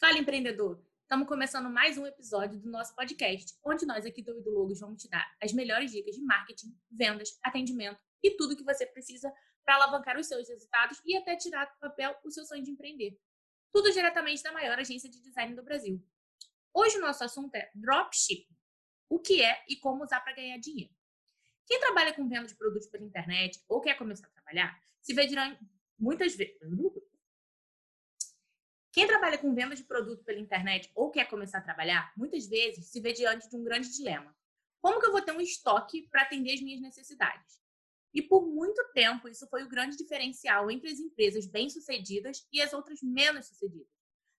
Fala, empreendedor! Estamos começando mais um episódio do nosso podcast, onde nós aqui do Ido Logos vamos te dar as melhores dicas de marketing, vendas, atendimento e tudo que você precisa para alavancar os seus resultados e até tirar do papel o seu sonho de empreender. Tudo diretamente da maior agência de design do Brasil. Hoje o nosso assunto é dropshipping. O que é e como usar para ganhar dinheiro. Quem trabalha com venda de produtos pela internet ou quer começar a trabalhar, se vê durante muitas vezes quem trabalha com venda de produto pela internet ou quer começar a trabalhar, muitas vezes se vê diante de um grande dilema. Como que eu vou ter um estoque para atender as minhas necessidades? E por muito tempo, isso foi o grande diferencial entre as empresas bem-sucedidas e as outras menos sucedidas.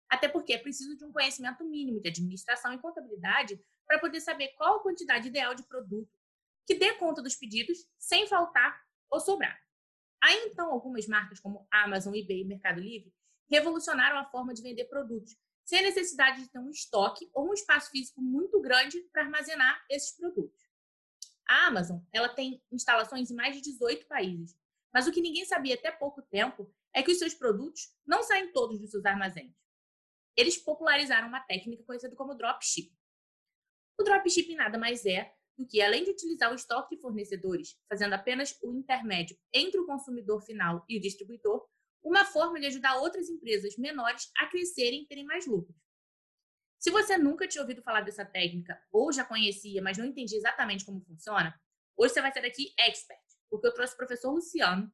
Até porque é preciso de um conhecimento mínimo de administração e contabilidade para poder saber qual a quantidade ideal de produto que dê conta dos pedidos sem faltar ou sobrar. Aí então, algumas marcas como Amazon, eBay e Mercado Livre revolucionaram a forma de vender produtos, sem necessidade de ter um estoque ou um espaço físico muito grande para armazenar esses produtos. A Amazon ela tem instalações em mais de 18 países, mas o que ninguém sabia até pouco tempo é que os seus produtos não saem todos dos seus armazéns. Eles popularizaram uma técnica conhecida como dropship. O dropshipping nada mais é do que, além de utilizar o estoque de fornecedores, fazendo apenas o intermédio entre o consumidor final e o distribuidor, uma forma de ajudar outras empresas menores a crescerem e terem mais lucros. Se você nunca tinha ouvido falar dessa técnica ou já conhecia, mas não entendia exatamente como funciona, hoje você vai ser aqui expert, porque eu trouxe o professor Luciano,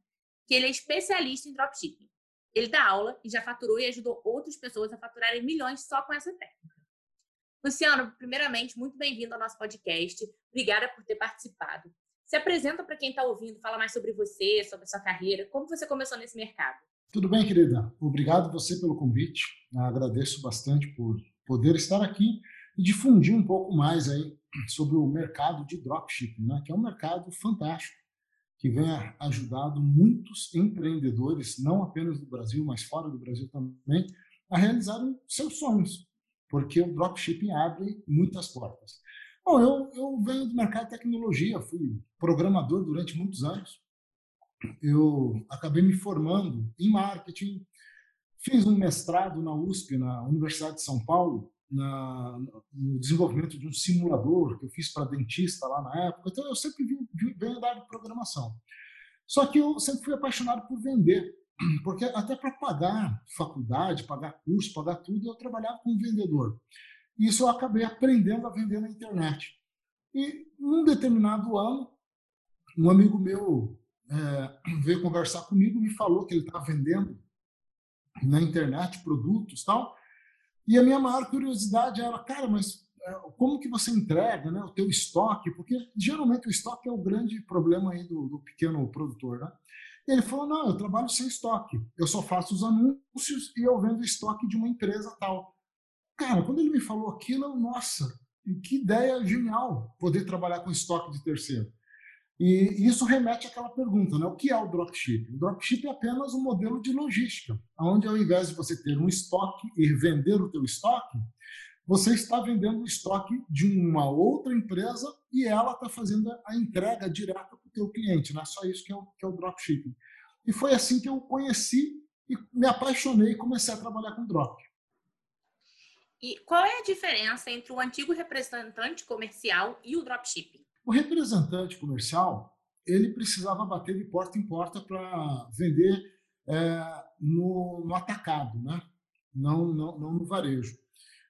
que ele é especialista em dropshipping. Ele dá aula e já faturou e ajudou outras pessoas a faturarem milhões só com essa técnica. Luciano, primeiramente, muito bem-vindo ao nosso podcast. Obrigada por ter participado. Se apresenta para quem está ouvindo, fala mais sobre você, sobre a sua carreira, como você começou nesse mercado. Tudo bem, querida? Obrigado você pelo convite. Agradeço bastante por poder estar aqui e difundir um pouco mais aí sobre o mercado de dropshipping, né? que é um mercado fantástico que vem ajudado muitos empreendedores, não apenas do Brasil, mas fora do Brasil também, a realizarem seus sonhos, porque o dropshipping abre muitas portas. Bom, eu, eu venho do mercado de tecnologia, fui programador durante muitos anos, eu acabei me formando em marketing, fiz um mestrado na USP, na Universidade de São Paulo, na, no desenvolvimento de um simulador que eu fiz para dentista lá na época. Então, eu sempre venho da área de programação. Só que eu sempre fui apaixonado por vender, porque até para pagar faculdade, pagar curso, pagar tudo, eu trabalhava como vendedor. E isso eu acabei aprendendo a vender na internet. E num determinado ano, um amigo meu é, veio conversar comigo, me falou que ele estava vendendo na internet produtos tal. E a minha maior curiosidade era, cara, mas é, como que você entrega né, o teu estoque? Porque geralmente o estoque é o grande problema aí do, do pequeno produtor, né? Ele falou, não, eu trabalho sem estoque. Eu só faço os anúncios e eu vendo estoque de uma empresa tal. Cara, quando ele me falou aquilo, eu, nossa, que ideia genial poder trabalhar com estoque de terceiro. E isso remete àquela pergunta, né? o que é o dropship? O dropship é apenas um modelo de logística, onde ao invés de você ter um estoque e vender o teu estoque, você está vendendo o estoque de uma outra empresa e ela está fazendo a entrega direta para o teu cliente. Não é só isso que é o, que é o dropshipping. E foi assim que eu conheci e me apaixonei e comecei a trabalhar com drop. E qual é a diferença entre o antigo representante comercial e o dropshipping? O representante comercial ele precisava bater de porta em porta para vender é, no, no, atacado, né? não, não, não no varejo.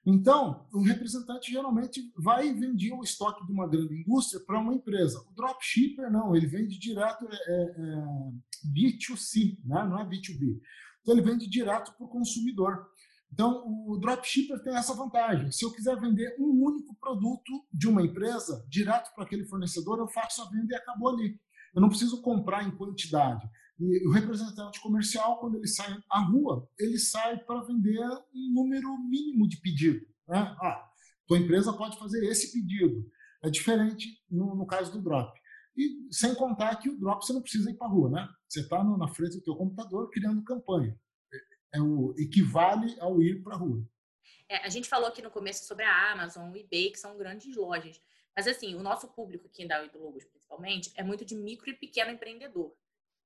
Então, o representante geralmente vai vendia o estoque de uma grande indústria para uma empresa. O dropshipper não, ele vende direto é, é, é B2C, né? não é B2B. Então, ele vende direto para o consumidor. Então, o dropshipper tem essa vantagem. Se eu quiser vender um único produto de uma empresa direto para aquele fornecedor, eu faço a venda e acabou ali. Eu não preciso comprar em quantidade. E o representante comercial, quando ele sai à rua, ele sai para vender um número mínimo de pedido. Né? Ah, tua empresa pode fazer esse pedido. É diferente no, no caso do drop. E sem contar que o drop você não precisa ir para a rua, né? Você está na frente do teu computador criando campanha é o equivale ao ir para a rua. É, a gente falou aqui no começo sobre a Amazon, o eBay, que são grandes lojas. Mas assim, o nosso público aqui da Logos, principalmente, é muito de micro e pequeno empreendedor.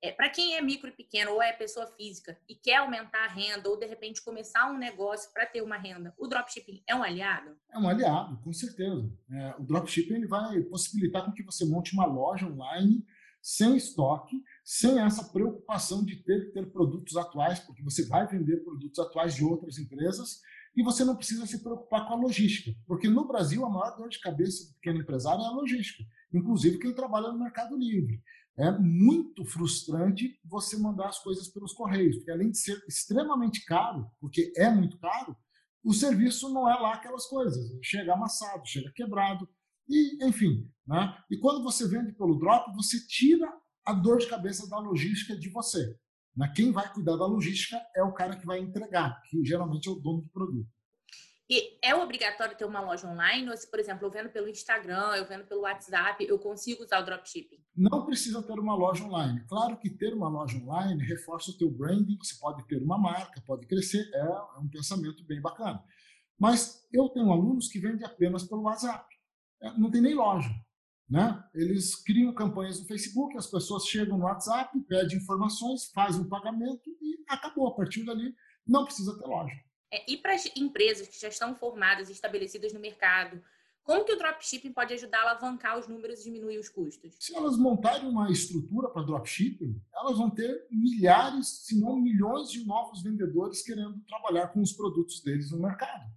É, para quem é micro e pequeno ou é pessoa física e quer aumentar a renda ou de repente começar um negócio para ter uma renda, o dropshipping é um aliado? É um aliado, com certeza. É, o dropshipping ele vai possibilitar com que você monte uma loja online sem estoque, sem essa preocupação de ter que ter produtos atuais, porque você vai vender produtos atuais de outras empresas e você não precisa se preocupar com a logística, porque no Brasil a maior dor de cabeça do pequeno empresário é a logística, inclusive quem trabalha no Mercado Livre. É muito frustrante você mandar as coisas pelos correios, porque além de ser extremamente caro, porque é muito caro, o serviço não é lá aquelas coisas. Chega amassado, chega quebrado, e enfim. Né? E quando você vende pelo drop, você tira a dor de cabeça da logística de você. Né? Quem vai cuidar da logística é o cara que vai entregar, que geralmente é o dono do produto. E é obrigatório ter uma loja online? Ou se, por exemplo, eu vendo pelo Instagram, eu vendo pelo WhatsApp, eu consigo usar o dropshipping? Não precisa ter uma loja online. Claro que ter uma loja online reforça o teu branding, você pode ter uma marca, pode crescer, é, é um pensamento bem bacana. Mas eu tenho alunos que vendem apenas pelo WhatsApp. É, não tem nem loja. Né? Eles criam campanhas no Facebook, as pessoas chegam no WhatsApp, pedem informações, fazem o pagamento e acabou. A partir dali, não precisa ter loja. É, e para as empresas que já estão formadas e estabelecidas no mercado, como que o dropshipping pode ajudar a alavancar os números e diminuir os custos? Se elas montarem uma estrutura para dropshipping, elas vão ter milhares, se não milhões de novos vendedores querendo trabalhar com os produtos deles no mercado.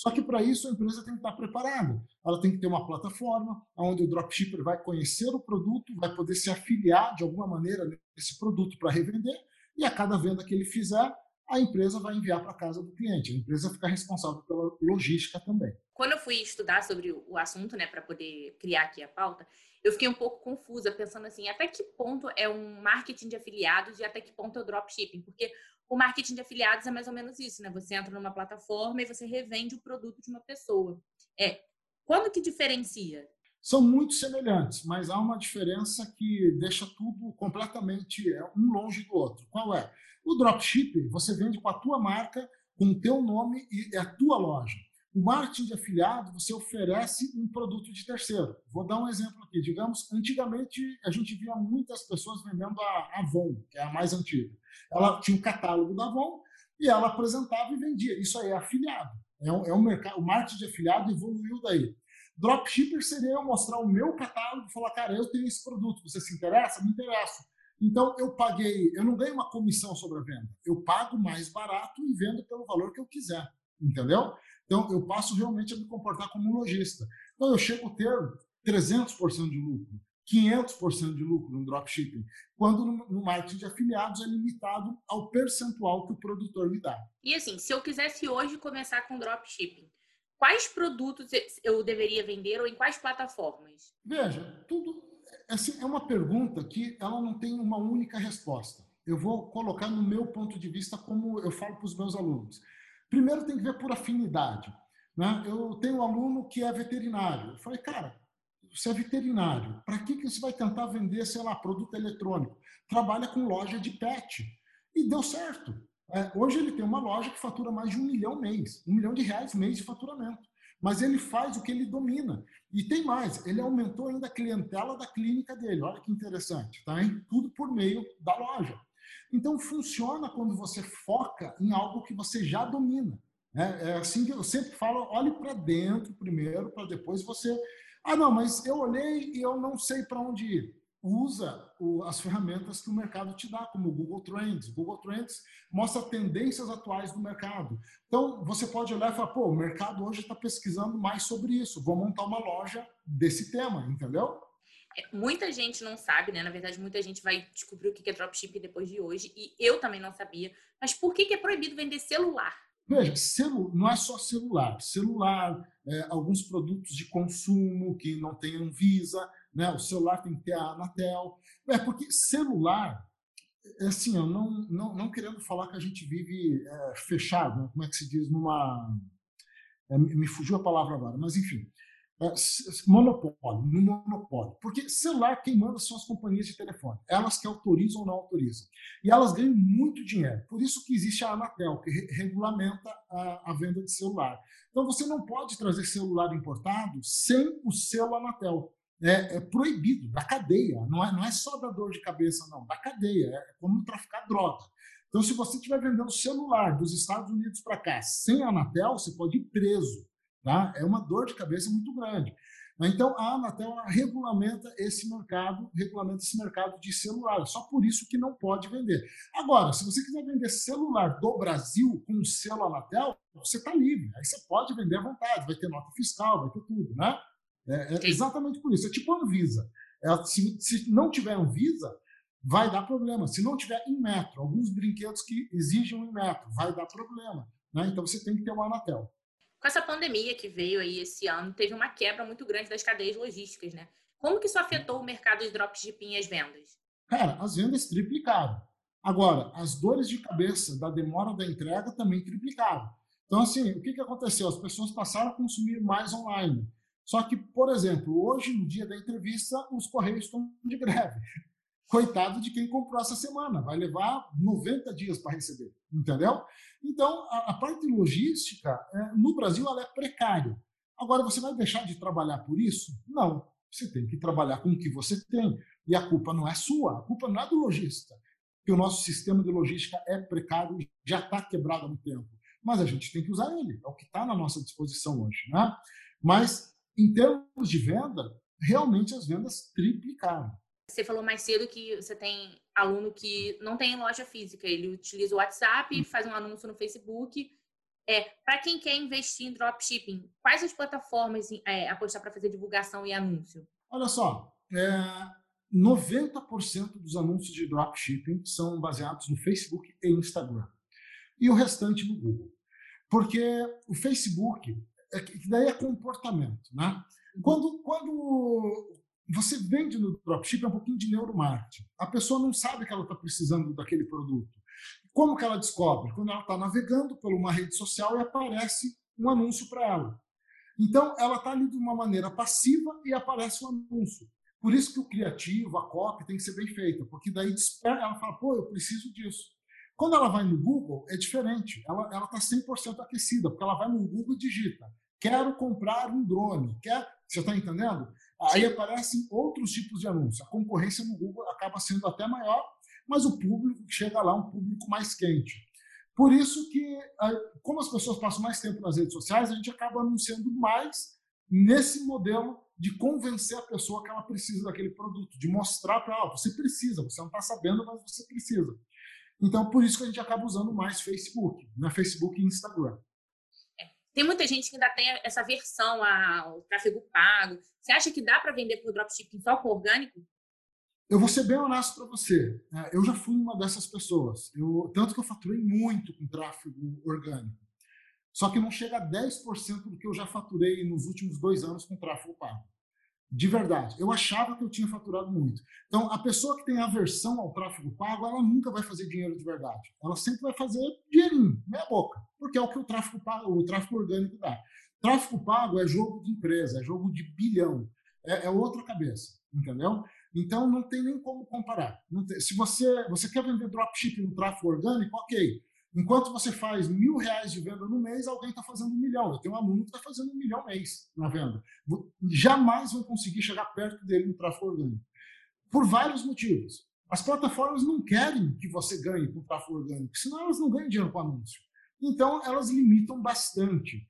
Só que para isso a empresa tem que estar preparada. Ela tem que ter uma plataforma onde o dropshipper vai conhecer o produto, vai poder se afiliar de alguma maneira nesse produto para revender, e a cada venda que ele fizer, a empresa vai enviar para casa do cliente. A empresa fica responsável pela logística também. Quando eu fui estudar sobre o assunto, né, para poder criar aqui a pauta, eu fiquei um pouco confusa, pensando assim, até que ponto é um marketing de afiliados e até que ponto é o dropshipping? Porque o marketing de afiliados é mais ou menos isso, né? Você entra numa plataforma e você revende o produto de uma pessoa. É, quando que diferencia? São muito semelhantes, mas há uma diferença que deixa tudo completamente é, um longe do outro. Qual é? O dropshipping, você vende com a tua marca, com o teu nome e é a tua loja. O marketing de afiliado, você oferece um produto de terceiro. Vou dar um exemplo aqui. Digamos, antigamente a gente via muitas pessoas vendendo a Avon, que é a mais antiga. Ela tinha um catálogo da Avon e ela apresentava e vendia. Isso aí é afiliado. É um, é um mercado, o marketing de afiliado evoluiu daí. Dropshipper seria eu mostrar o meu catálogo e falar, cara, eu tenho esse produto, você se interessa? Me interessa. Então, eu paguei, eu não ganho uma comissão sobre a venda, eu pago mais barato e vendo pelo valor que eu quiser, entendeu? Então, eu passo realmente a me comportar como um lojista. Então, eu chego a ter 300% de lucro, 500% de lucro no dropshipping, quando no marketing de afiliados é limitado ao percentual que o produtor me dá. E assim, se eu quisesse hoje começar com dropshipping, quais produtos eu deveria vender ou em quais plataformas? Veja, tudo assim, é uma pergunta que ela não tem uma única resposta. Eu vou colocar no meu ponto de vista como eu falo para os meus alunos. Primeiro tem que ver por afinidade. Né? Eu tenho um aluno que é veterinário. Eu falei, cara, você é veterinário, para que, que você vai tentar vender, sei lá, produto eletrônico? Trabalha com loja de pet. E deu certo. É, hoje ele tem uma loja que fatura mais de um milhão mês, um milhão de reais mês de faturamento mas ele faz o que ele domina. E tem mais, ele aumentou ainda a clientela da clínica dele. Olha que interessante, tá? Hein? Tudo por meio da loja. Então funciona quando você foca em algo que você já domina. É, é assim que eu sempre falo: olhe para dentro primeiro, para depois você. Ah, não, mas eu olhei e eu não sei para onde ir usa o, as ferramentas que o mercado te dá, como o Google Trends. O Google Trends mostra tendências atuais do mercado. Então, você pode olhar e falar, pô, o mercado hoje está pesquisando mais sobre isso, vou montar uma loja desse tema, entendeu? É, muita gente não sabe, né? Na verdade, muita gente vai descobrir o que é dropshipping depois de hoje, e eu também não sabia. Mas por que é proibido vender celular? Veja, celu não é só celular. Celular, é, alguns produtos de consumo que não tenham Visa, né? o celular tem que ter a Anatel. É porque celular, é assim, eu não, não, não querendo falar que a gente vive é, fechado, né? como é que se diz, numa. É, me fugiu a palavra agora, mas enfim. É, monopólio, no monopólio. Porque celular, quem manda são as companhias de telefone. Elas que autorizam ou não autorizam. E elas ganham muito dinheiro. Por isso que existe a Anatel, que re regulamenta a, a, venda de celular. Então você não pode trazer celular importado sem o selo Anatel. é, é, proibido, da cadeia. Não é, não é só da dor de cabeça, não, da cadeia. É como traficar droga. Então, se você estiver vendendo celular dos Estados Unidos para cá sem a Anatel, você pode ir preso. Tá? É uma dor de cabeça muito grande. Então, a Anatel regulamenta esse mercado, regulamenta esse mercado de celular. Só por isso que não pode vender. Agora, se você quiser vender celular do Brasil com o selo Anatel, você está livre. Aí você pode vender à vontade, vai ter nota fiscal, vai ter tudo, né? É, é exatamente por isso. É tipo a Anvisa. É, se, se não tiver Anvisa, vai dar problema. Se não tiver em metro, alguns brinquedos que exigem em metro, vai dar problema. Né? Então você tem que ter uma Anatel. Com essa pandemia que veio aí esse ano, teve uma quebra muito grande das cadeias logísticas, né? Como que isso afetou o mercado de dropshipping e as vendas? Cara, as vendas triplicaram. Agora, as dores de cabeça da demora da entrega também triplicaram. Então, assim, o que, que aconteceu? As pessoas passaram a consumir mais online. Só que, por exemplo, hoje, no dia da entrevista, os Correios estão de greve. Coitado de quem comprou essa semana, vai levar 90 dias para receber, entendeu? Então, a, a parte logística, é, no Brasil, ela é precária. Agora, você vai deixar de trabalhar por isso? Não. Você tem que trabalhar com o que você tem. E a culpa não é sua, a culpa não é do lojista. Porque o nosso sistema de logística é precário, já está quebrado há muito tempo. Mas a gente tem que usar ele, é o que está na nossa disposição hoje. Né? Mas em termos de venda, realmente as vendas triplicaram. Você falou mais cedo que você tem aluno que não tem loja física, ele utiliza o WhatsApp, hum. faz um anúncio no Facebook. É, para quem quer investir em dropshipping, quais as plataformas é, apostar para fazer divulgação e anúncio? Olha só, é, 90% dos anúncios de dropshipping são baseados no Facebook e Instagram. E o restante no Google. Porque o Facebook é daí é comportamento, né? Uhum. Quando, quando você vende no dropship é um pouquinho de neuromarketing. A pessoa não sabe que ela está precisando daquele produto. Como que ela descobre? Quando ela está navegando por uma rede social e aparece um anúncio para ela. Então, ela está ali de uma maneira passiva e aparece um anúncio. Por isso que o criativo, a copy, tem que ser bem feita, porque daí ela fala, pô, eu preciso disso. Quando ela vai no Google, é diferente. Ela está 100% aquecida, porque ela vai no Google e digita: quero comprar um drone. Quer... Você está entendendo? Aí aparecem outros tipos de anúncios. A concorrência no Google acaba sendo até maior, mas o público chega lá, um público mais quente. Por isso que, como as pessoas passam mais tempo nas redes sociais, a gente acaba anunciando mais nesse modelo de convencer a pessoa que ela precisa daquele produto, de mostrar para ela, você precisa, você não está sabendo, mas você precisa. Então, por isso que a gente acaba usando mais Facebook, né? Facebook e Instagram. Tem muita gente que ainda tem essa versão ao tráfego pago. Você acha que dá para vender por dropshipping só com orgânico? Eu vou ser bem honesto para você. Né? Eu já fui uma dessas pessoas. Eu, tanto que eu faturei muito com tráfego orgânico. Só que não chega a 10% do que eu já faturei nos últimos dois anos com tráfego pago. De verdade. Eu achava que eu tinha faturado muito. Então, a pessoa que tem aversão ao tráfego pago, ela nunca vai fazer dinheiro de verdade. Ela sempre vai fazer dinheirinho, meia boca, porque é o que o tráfego, pago, o tráfego orgânico dá. Tráfego pago é jogo de empresa, é jogo de bilhão, é, é outra cabeça, entendeu? Então, não tem nem como comparar. Tem, se você, você quer vender dropshipping no tráfego orgânico, ok. Enquanto você faz mil reais de venda no mês, alguém está fazendo um milhão. Eu tenho um aluno que está fazendo um milhão mês na venda. Jamais vão conseguir chegar perto dele no tráfego orgânico. Por vários motivos. As plataformas não querem que você ganhe com tráfego orgânico, senão elas não ganham dinheiro com anúncio. Então, elas limitam bastante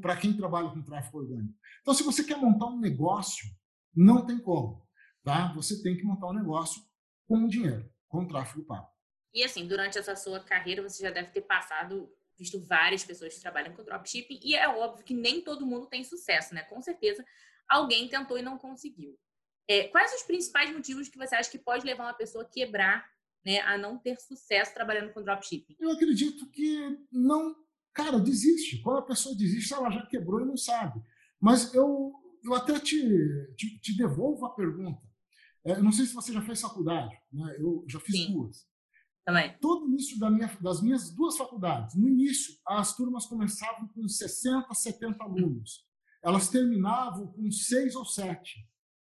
para quem trabalha com tráfego orgânico. Então, se você quer montar um negócio, não tem como. Tá? Você tem que montar um negócio com dinheiro, com tráfego pago. E assim, durante essa sua carreira, você já deve ter passado, visto várias pessoas que trabalham com dropshipping, e é óbvio que nem todo mundo tem sucesso, né? Com certeza, alguém tentou e não conseguiu. É, quais os principais motivos que você acha que pode levar uma pessoa a quebrar, né, a não ter sucesso trabalhando com dropshipping? Eu acredito que não. Cara, desiste. Quando a pessoa desiste, ela já quebrou e não sabe. Mas eu, eu até te, te, te devolvo a pergunta. É, não sei se você já fez faculdade, né? Eu já fiz Sim. duas. Também. Todo início da minha, das minhas duas faculdades, no início, as turmas começavam com 60, 70 alunos. Elas terminavam com seis ou sete.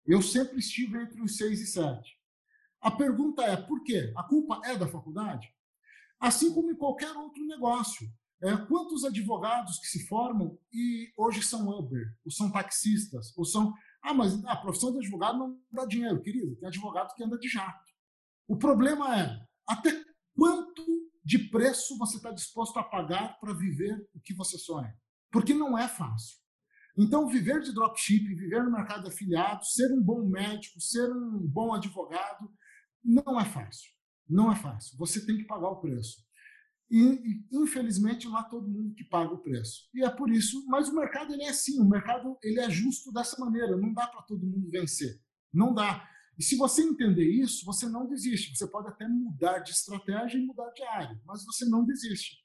Eu sempre estive entre os seis e sete. A pergunta é, por quê? A culpa é da faculdade? Assim como em qualquer outro negócio. É, quantos advogados que se formam e hoje são Uber, ou são taxistas, ou são... Ah, mas a profissão de advogado não dá dinheiro, querido. Tem advogado que anda de jato. O problema é até quanto de preço você está disposto a pagar para viver o que você sonha. Porque não é fácil. Então, viver de dropshipping, viver no mercado afiliado, ser um bom médico, ser um bom advogado, não é fácil. Não é fácil. Você tem que pagar o preço. E, infelizmente, não há todo mundo que paga o preço. E é por isso, mas o mercado ele é assim, o mercado ele é justo dessa maneira, não dá para todo mundo vencer. Não dá. E se você entender isso, você não desiste. Você pode até mudar de estratégia e mudar de área, mas você não desiste.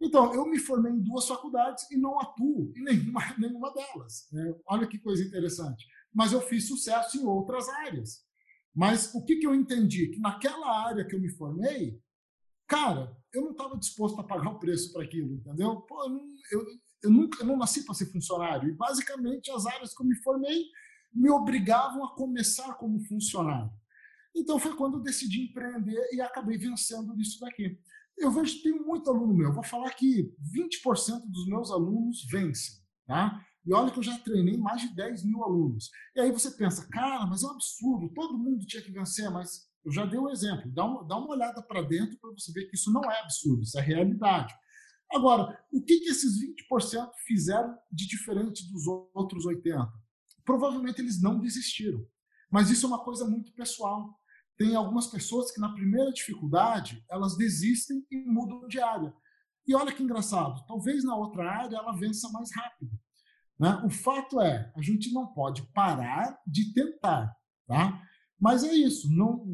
Então, eu me formei em duas faculdades e não atuo em nenhuma, nenhuma delas. Né? Olha que coisa interessante. Mas eu fiz sucesso em outras áreas. Mas o que, que eu entendi? Que naquela área que eu me formei, cara, eu não estava disposto a pagar o preço para aquilo, entendeu? Pô, eu, eu, eu nunca eu não nasci para ser funcionário. E basicamente as áreas que eu me formei me obrigavam a começar como funcionário. Então foi quando eu decidi empreender e acabei vencendo nisso daqui. Eu vejo que tem muito aluno meu. Vou falar que 20% dos meus alunos vencem, tá? E olha que eu já treinei mais de 10 mil alunos. E aí você pensa, cara, mas é um absurdo, todo mundo tinha que vencer, mas eu já dei um exemplo. Dá uma, dá uma olhada para dentro para você ver que isso não é absurdo, isso é realidade. Agora, o que, que esses 20% fizeram de diferente dos outros 80%? Provavelmente eles não desistiram. Mas isso é uma coisa muito pessoal tem algumas pessoas que na primeira dificuldade elas desistem e mudam de área. E olha que engraçado, talvez na outra área ela vença mais rápido. Né? O fato é, a gente não pode parar de tentar, tá? Mas é isso, não,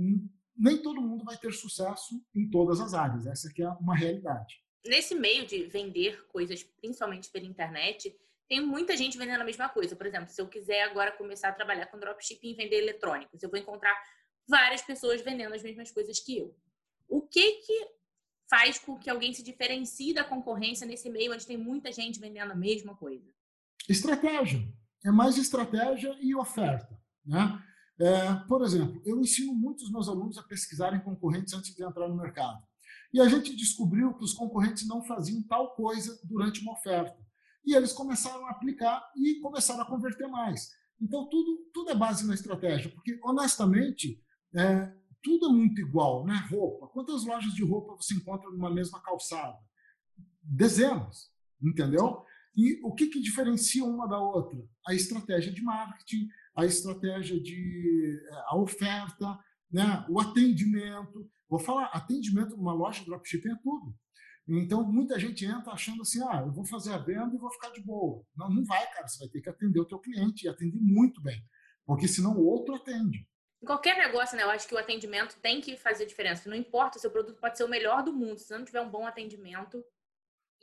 nem todo mundo vai ter sucesso em todas as áreas. Essa é uma realidade. Nesse meio de vender coisas, principalmente pela internet, tem muita gente vendendo a mesma coisa. Por exemplo, se eu quiser agora começar a trabalhar com dropshipping e vender eletrônicos, eu vou encontrar várias pessoas vendendo as mesmas coisas que eu. O que que faz com que alguém se diferencie da concorrência nesse meio onde tem muita gente vendendo a mesma coisa? Estratégia. É mais estratégia e oferta. Né? É, por exemplo, eu ensino muitos meus alunos a pesquisarem concorrentes antes de entrar no mercado. E a gente descobriu que os concorrentes não faziam tal coisa durante uma oferta. E eles começaram a aplicar e começaram a converter mais. Então, tudo, tudo é base na estratégia, porque, honestamente, é, tudo é muito igual, né? Roupa. Quantas lojas de roupa você encontra numa mesma calçada? Dezenas, entendeu? E o que, que diferencia uma da outra? A estratégia de marketing, a estratégia de é, a oferta, né? o atendimento. Vou falar, atendimento numa loja de dropshipping é tudo. Então, muita gente entra achando assim, ah, eu vou fazer a venda e vou ficar de boa. Não, não vai, cara. Você vai ter que atender o teu cliente e atender muito bem. Porque senão o outro atende. Em qualquer negócio, né? Eu acho que o atendimento tem que fazer diferença. Não importa, seu produto pode ser o melhor do mundo. Se não tiver um bom atendimento.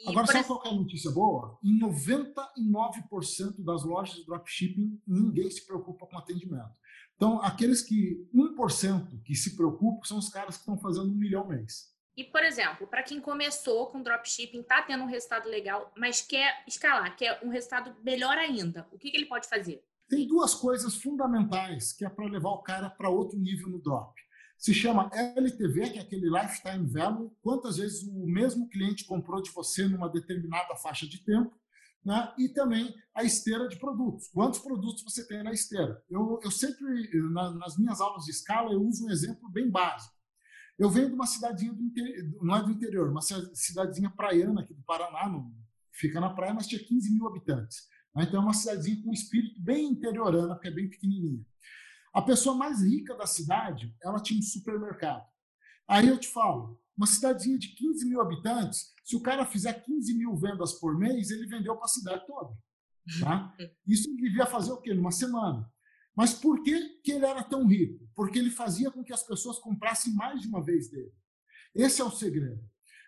Agora, sabe qual é a notícia boa? Em 99% das lojas de dropshipping, ninguém se preocupa com atendimento. Então, aqueles que 1% que se preocupam são os caras que estão fazendo um milhão mês. E, por exemplo, para quem começou com dropshipping, está tendo um resultado legal, mas quer escalar, quer um resultado melhor ainda, o que, que ele pode fazer? Tem duas coisas fundamentais que é para levar o cara para outro nível no drop. Se chama LTV, que é aquele Lifetime Value, quantas vezes o mesmo cliente comprou de você numa determinada faixa de tempo, né? e também a esteira de produtos. Quantos produtos você tem na esteira? Eu, eu sempre, na, nas minhas aulas de escala, eu uso um exemplo bem básico. Eu venho de uma cidadezinha do interior, não é do interior, uma cidadezinha praiana aqui do Paraná, fica na praia, mas tinha 15 mil habitantes. Né? Então é uma cidadezinha com um espírito bem interiorana, porque é bem pequenininha. A pessoa mais rica da cidade, ela tinha um supermercado. Aí eu te falo, uma cidadezinha de 15 mil habitantes, se o cara fizer 15 mil vendas por mês, ele vendeu para a cidade toda. Tá? Isso ele devia fazer o quê? Numa semana. Mas por que, que ele era tão rico? Porque ele fazia com que as pessoas comprassem mais de uma vez dele. Esse é o segredo.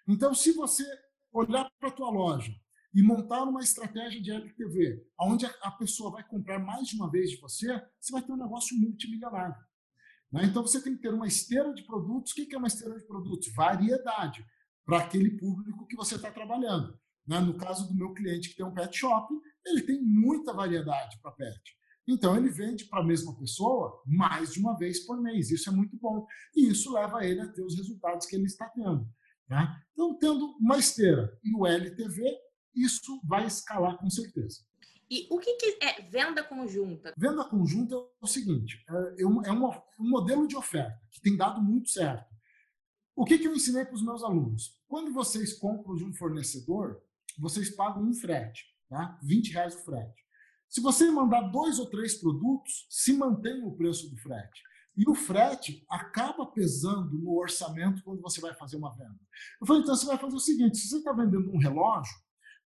Então, se você olhar para a tua loja e montar uma estratégia de LTV, onde a pessoa vai comprar mais de uma vez de você, você vai ter um negócio multimilionário. Né? Então você tem que ter uma esteira de produtos. O que é uma esteira de produtos? Variedade para aquele público que você está trabalhando. Né? No caso do meu cliente que tem um pet shop, ele tem muita variedade para pet. Então ele vende para a mesma pessoa mais de uma vez por mês. Isso é muito bom. E isso leva ele a ter os resultados que ele está tendo. Né? Então, tendo uma esteira e o LTV, isso vai escalar com certeza. E o que, que é venda conjunta? Venda conjunta é o seguinte: é, um, é uma, um modelo de oferta que tem dado muito certo. O que, que eu ensinei para os meus alunos? Quando vocês compram de um fornecedor, vocês pagam um frete, tá? 20 reais o frete. Se você mandar dois ou três produtos, se mantém o preço do frete. E o frete acaba pesando no orçamento quando você vai fazer uma venda. Eu falei, então você vai fazer o seguinte: se você está vendendo um relógio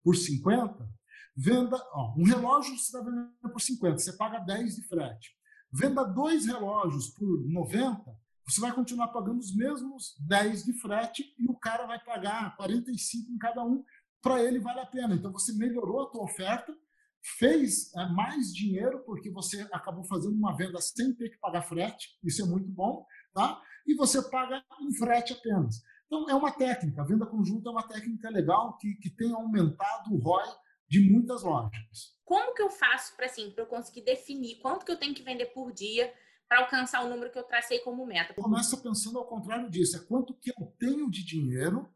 por 50, venda. Ó, um relógio você está vendendo por 50, você paga 10 de frete. Venda dois relógios por 90, você vai continuar pagando os mesmos 10 de frete e o cara vai pagar 45 em cada um. Para ele vale a pena. Então você melhorou a tua oferta fez é, mais dinheiro porque você acabou fazendo uma venda sem ter que pagar frete, isso é muito bom, tá? E você paga um frete apenas. Então é uma técnica, a venda conjunta é uma técnica legal que, que tem aumentado o ROI de muitas lojas. Como que eu faço para assim, eu conseguir definir quanto que eu tenho que vender por dia para alcançar o número que eu tracei como meta? Começa pensando ao contrário disso, é quanto que eu tenho de dinheiro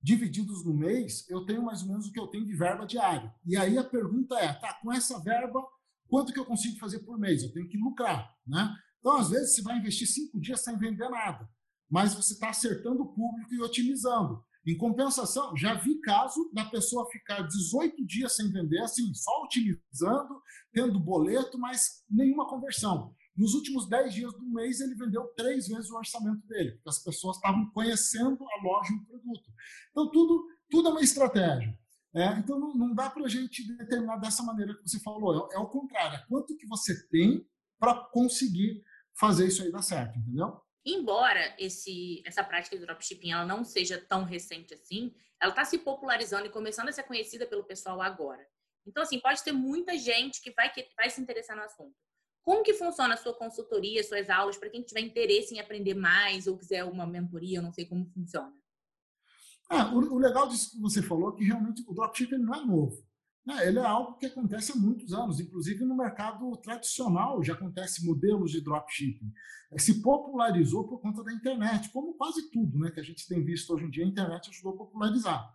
divididos no mês, eu tenho mais ou menos o que eu tenho de verba diária. E aí a pergunta é, tá, com essa verba, quanto que eu consigo fazer por mês? Eu tenho que lucrar, né? Então, às vezes, você vai investir cinco dias sem vender nada, mas você está acertando o público e otimizando. Em compensação, já vi caso da pessoa ficar 18 dias sem vender, assim, só otimizando, tendo boleto, mas nenhuma conversão. Nos últimos 10 dias do mês, ele vendeu três vezes o orçamento dele, porque as pessoas estavam conhecendo a loja e o produto. Então, tudo, tudo é uma estratégia. É, então, não, não dá para a gente determinar dessa maneira que você falou. É, é o contrário. É quanto que você tem para conseguir fazer isso aí dar certo, entendeu? Embora esse, essa prática de dropshipping ela não seja tão recente assim, ela está se popularizando e começando a ser conhecida pelo pessoal agora. Então, assim, pode ter muita gente que vai, que vai se interessar no assunto. Como que funciona a sua consultoria, suas aulas, para quem tiver interesse em aprender mais ou quiser uma mentoria, eu não sei como funciona? Ah, o, o, legal disso que você falou é que realmente o dropshipping não é novo. Né? Ele é algo que acontece há muitos anos, inclusive no mercado tradicional já acontece modelos de dropshipping. Se popularizou por conta da internet, como quase tudo né, que a gente tem visto hoje em dia, a internet ajudou a popularizar.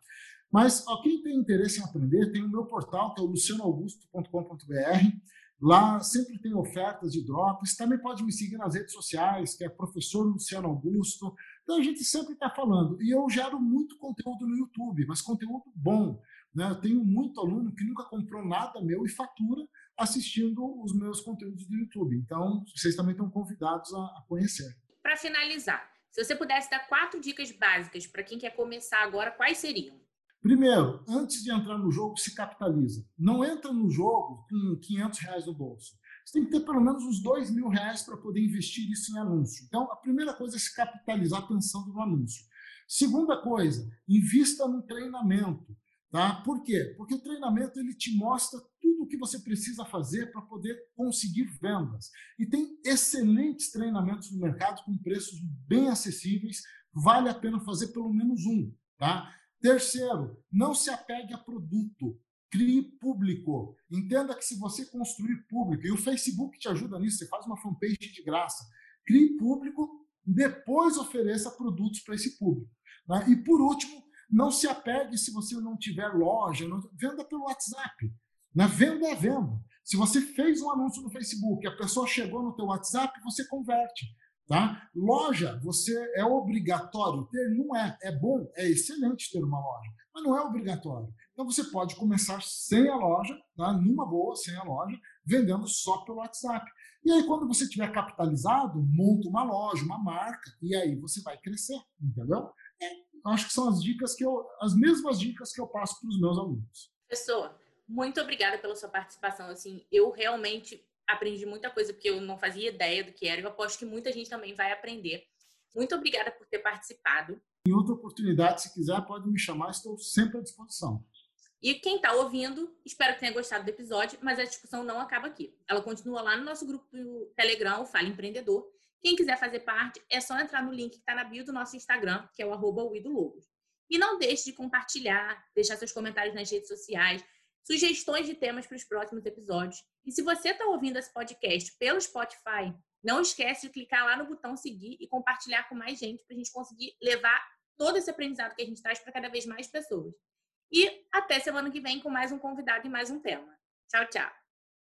Mas ó, quem tem interesse em aprender, tem o meu portal, que é o lucianoaugusto.com.br. Lá sempre tem ofertas de drops. Também pode me seguir nas redes sociais, que é professor Luciano Augusto. Então a gente sempre está falando. E eu gero muito conteúdo no YouTube, mas conteúdo bom. Né? Eu tenho muito aluno que nunca comprou nada meu e fatura assistindo os meus conteúdos do YouTube. Então vocês também estão convidados a, a conhecer. Para finalizar, se você pudesse dar quatro dicas básicas para quem quer começar agora, quais seriam? Primeiro, antes de entrar no jogo, se capitaliza. Não entra no jogo com 500 reais no bolso. Você tem que ter pelo menos uns 2 mil reais para poder investir isso em anúncio. Então, a primeira coisa é se capitalizar pensando no anúncio. Segunda coisa, invista no treinamento. Tá? Por quê? Porque o treinamento ele te mostra tudo o que você precisa fazer para poder conseguir vendas. E tem excelentes treinamentos no mercado com preços bem acessíveis. Vale a pena fazer pelo menos um. Tá? Terceiro, não se apegue a produto. Crie público. Entenda que se você construir público, e o Facebook te ajuda nisso, você faz uma fanpage de graça. Crie público, depois ofereça produtos para esse público. Né? E por último, não se apegue se você não tiver loja, não... venda pelo WhatsApp. Né? venda é venda. Se você fez um anúncio no Facebook, a pessoa chegou no teu WhatsApp, você converte. Tá? Loja, você é obrigatório ter? Não é. É bom, é excelente ter uma loja, mas não é obrigatório. Então você pode começar sem a loja, tá? numa boa, sem a loja, vendendo só pelo WhatsApp. E aí, quando você tiver capitalizado, monta uma loja, uma marca, e aí você vai crescer, entendeu? É, acho que são as dicas que eu, as mesmas dicas que eu passo para os meus alunos. Pessoa, muito obrigada pela sua participação. Assim, eu realmente aprendi muita coisa porque eu não fazia ideia do que era. Eu aposto que muita gente também vai aprender. Muito obrigada por ter participado. Em outra oportunidade, se quiser, pode me chamar, estou sempre à disposição. E quem está ouvindo, espero que tenha gostado do episódio, mas a discussão não acaba aqui. Ela continua lá no nosso grupo do Telegram, Fala Empreendedor. Quem quiser fazer parte, é só entrar no link que está na bio do nosso Instagram, que é o arroba E não deixe de compartilhar, deixar seus comentários nas redes sociais, sugestões de temas para os próximos episódios. E se você está ouvindo esse podcast pelo Spotify, não esquece de clicar lá no botão seguir e compartilhar com mais gente para a gente conseguir levar todo esse aprendizado que a gente traz para cada vez mais pessoas. E até semana que vem com mais um convidado e mais um tema. Tchau, tchau.